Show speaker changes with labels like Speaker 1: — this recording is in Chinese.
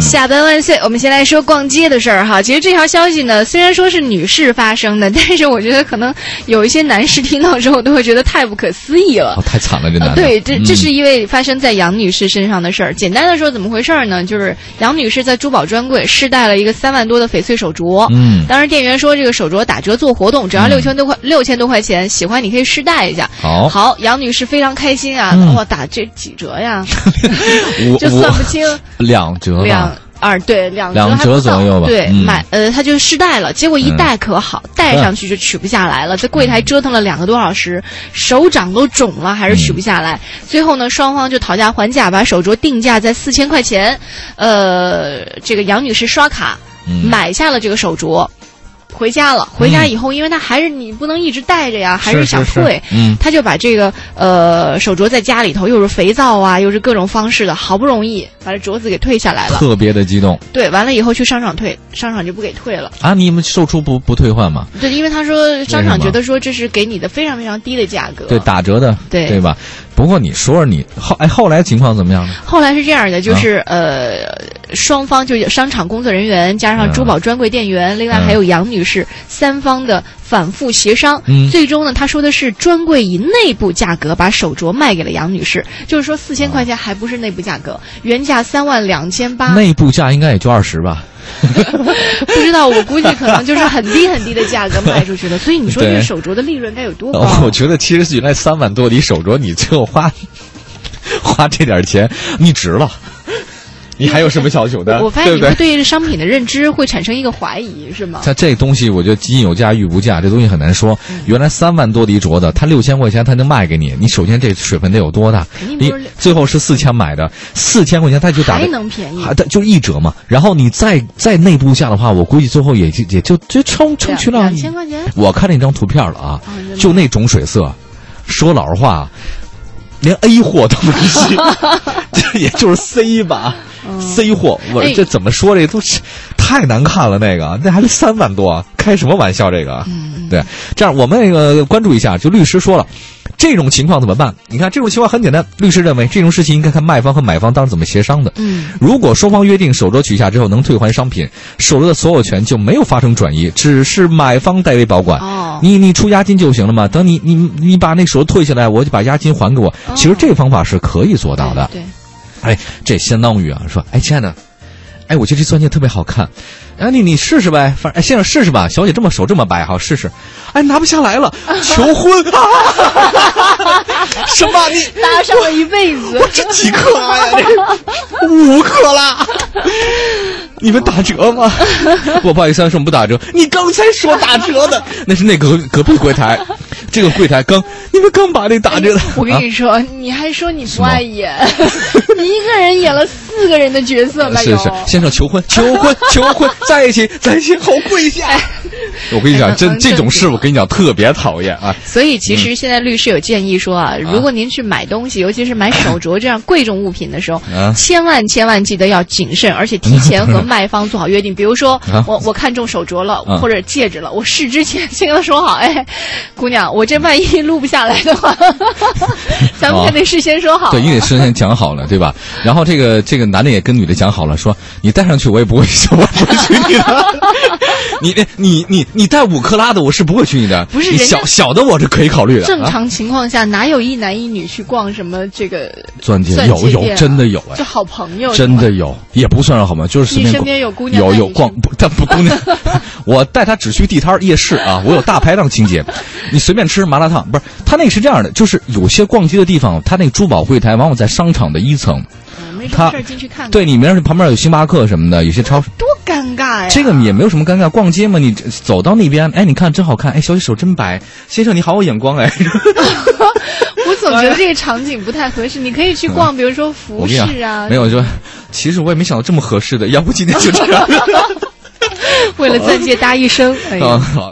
Speaker 1: 下班万岁！我们先来说逛街的事儿哈。其实这条消息呢，虽然说是女士发生的，但是我觉得可能有一些男士听到之后都会觉得太不可思议了。
Speaker 2: 哦，太惨了，这男的。
Speaker 1: 对，这这
Speaker 2: 嗯
Speaker 1: 是一位发生在杨女士身上的事儿。简单的说，怎么回事儿呢？就是杨女士在珠宝专柜试戴了一个三万多的翡翠手镯。
Speaker 2: 嗯
Speaker 1: 当时店员说这个手镯打折做活动，只要六千多块，六千多块钱，喜欢你可以试戴一下。
Speaker 2: 好
Speaker 1: 好，杨女士非常开心啊！
Speaker 2: 嗯
Speaker 1: 哇，打这几折呀？
Speaker 2: 我
Speaker 1: 就算不清。
Speaker 2: 两折
Speaker 1: 两
Speaker 2: 吧。
Speaker 1: 二对两
Speaker 2: 两折左右吧
Speaker 1: 对，
Speaker 2: 嗯。
Speaker 1: 买呃，他就试戴了，结果一戴可好，戴上去就取不下来了，在柜台折腾了两个多小时，手掌都肿了，还是取不下来。最后呢，双方就讨价还价，把手镯定价在四千块钱，呃，这个杨女士刷卡
Speaker 2: 嗯。
Speaker 1: 买下了这个手镯。回家了，回家以后，因为他还是你不能一直带着呀，还
Speaker 2: 是
Speaker 1: 想
Speaker 2: 是是
Speaker 1: 退，
Speaker 2: 嗯
Speaker 1: 他就把这个呃手镯在家里头，又是肥皂啊，又是各种方式的，好不容易把这镯子给退下来了。
Speaker 2: 特别的激动
Speaker 1: 对，完了以后去商场退，商场就不给退了。
Speaker 2: 啊！你们售出不不退换吗？
Speaker 1: 对，因为他说商场觉得说这是给你的非常非常低的价格。
Speaker 2: 对，打折的，
Speaker 1: 对
Speaker 2: 对吧？不过你说说你后哎后来情况怎么样呢？
Speaker 1: 后来是这样的，
Speaker 2: 啊
Speaker 1: 就是、呃，双方就有商场工作人员加上珠宝专柜店员，另外
Speaker 2: 嗯
Speaker 1: 还有杨女士三方的反复协商，
Speaker 2: 嗯
Speaker 1: 最终呢，他说的是专柜以内部价格把手镯卖给了杨女士，就是说四千块钱还不是内部价格，原价三万两千八，
Speaker 2: 内部价应该也就二十吧。
Speaker 1: 不知道，我估计可能就是很低很低的价格卖出去的，所以你说这
Speaker 2: 对
Speaker 1: 手镯的利润该有多高？
Speaker 2: 哦 我觉得其实原来三万多的手镯，你最后花花这点钱，你值了。你还有什么要求的？
Speaker 1: 我发现你
Speaker 2: 对不对？
Speaker 1: 们对这商品的认知会产生一个怀疑，是吗？
Speaker 2: 它这东西，我觉得基因有价，玉无价，这东西很难说。
Speaker 1: 嗯
Speaker 2: 原来三万多的一镯子，它六千块钱它能卖给你，你首先这水分得有多大？你最后是四千买的，四千块钱它就打
Speaker 1: 还能便宜
Speaker 2: 还它就一折嘛。然后你再再内部价的话，我估计最后也就也就就撑撑去了
Speaker 1: 两千块钱。
Speaker 2: 我看那张图片了啊就那种水色，说老实话，连 A 货都没戏，这也就是 C 吧。C 货，我这怎么说？这都是太难看了。那个，那还得三万多，开什么玩笑？这个，
Speaker 1: 嗯
Speaker 2: 对，这样我们那个关注一下，就律师说了。这种情况怎么办？你看，这种情况很简单。律师认为，这种事情应该看卖方和买方当时怎么协商的。
Speaker 1: 嗯，
Speaker 2: 如果双方约定手镯取下之后能退还商品，手镯的所有权就没有发生转移，只是买方代为保管。
Speaker 1: 哦
Speaker 2: 你你出押金就行了嘛。等你你你把那手镯退下来，我就把押金还给我。其实这方法是可以做到的。
Speaker 1: 对，
Speaker 2: 哎，这相当于啊，说，哎，亲爱的，哎，我觉得这钻戒特别好看，哎，你你试试呗，反正哎，先生试试吧，小姐这么手这么白，好试试，哎，拿不下来了，求婚啊！什么你？
Speaker 1: 搭上了一辈子。
Speaker 2: 我这几克拉呀？这五克拉。你们打折吗？我不好意思，啊，说我们不打折。你刚才说打折的，那是那隔隔壁柜台，这个柜台刚你们刚把那打折的。
Speaker 1: 我跟
Speaker 2: 啊
Speaker 1: 你说，你还说你不爱演，你一个人演了四个人的角色吧？有
Speaker 2: 是是，先生求婚，求婚，求婚，在一起，在一起，好跪下。我跟你讲，
Speaker 1: 哎
Speaker 2: 真
Speaker 1: 很
Speaker 2: 这种事，我跟你讲特别讨厌啊。
Speaker 1: 所以其实现在律师有建议说啊，如果您去买东西，尤其是买手镯这样贵重物品的时候
Speaker 2: 啊，
Speaker 1: 千万千万记得要谨慎，而且提前和卖方做好约定。比如说
Speaker 2: 啊，
Speaker 1: 我我看中手镯了
Speaker 2: 啊
Speaker 1: 或者戒指了，我试之前先跟他说好，哎，姑娘，我这万一录不下来的话，咱们还得事先说好。
Speaker 2: 哦对，你得事先讲好了，对吧？然后这个这个男的也跟女的讲好了，说你戴上去我也不会，我不会娶你的。你你你你带五克拉的，我是不会去你的。你
Speaker 1: 不是
Speaker 2: 小小的我是可以考虑的。啊、
Speaker 1: 正常情况下，哪有一男一女去逛什么这个
Speaker 2: 钻戒
Speaker 1: 钻
Speaker 2: 有有真的有哎
Speaker 1: 就好朋友，
Speaker 2: 真的有，也不算是好朋友？就是随便逛
Speaker 1: 你身边有姑娘
Speaker 2: 有逛不，但不姑娘，我带她只去地摊儿夜市啊，我有大排档情节，你随便吃麻辣烫，不是他那个是这样的，就是有些逛街的地方，他那个珠宝柜台往往在商场的一层，
Speaker 1: 嗯没什么
Speaker 2: 他
Speaker 1: 事儿进去看看，
Speaker 2: 对，里面旁边有星巴克什么的，有些超市。
Speaker 1: 多尴尬呀！
Speaker 2: 这个也没有什么尴尬，逛街嘛，你走到那边，哎，你看真好看，哎，小姐手真白，先生你好有眼光，哎，
Speaker 1: 我总觉得这个场景不太合适。你可以去逛，比如说服饰啊，，
Speaker 2: 没有，就其实我也没想到这么合适的，要不今天就这样。
Speaker 1: 为了钻戒搭一生。哎呀。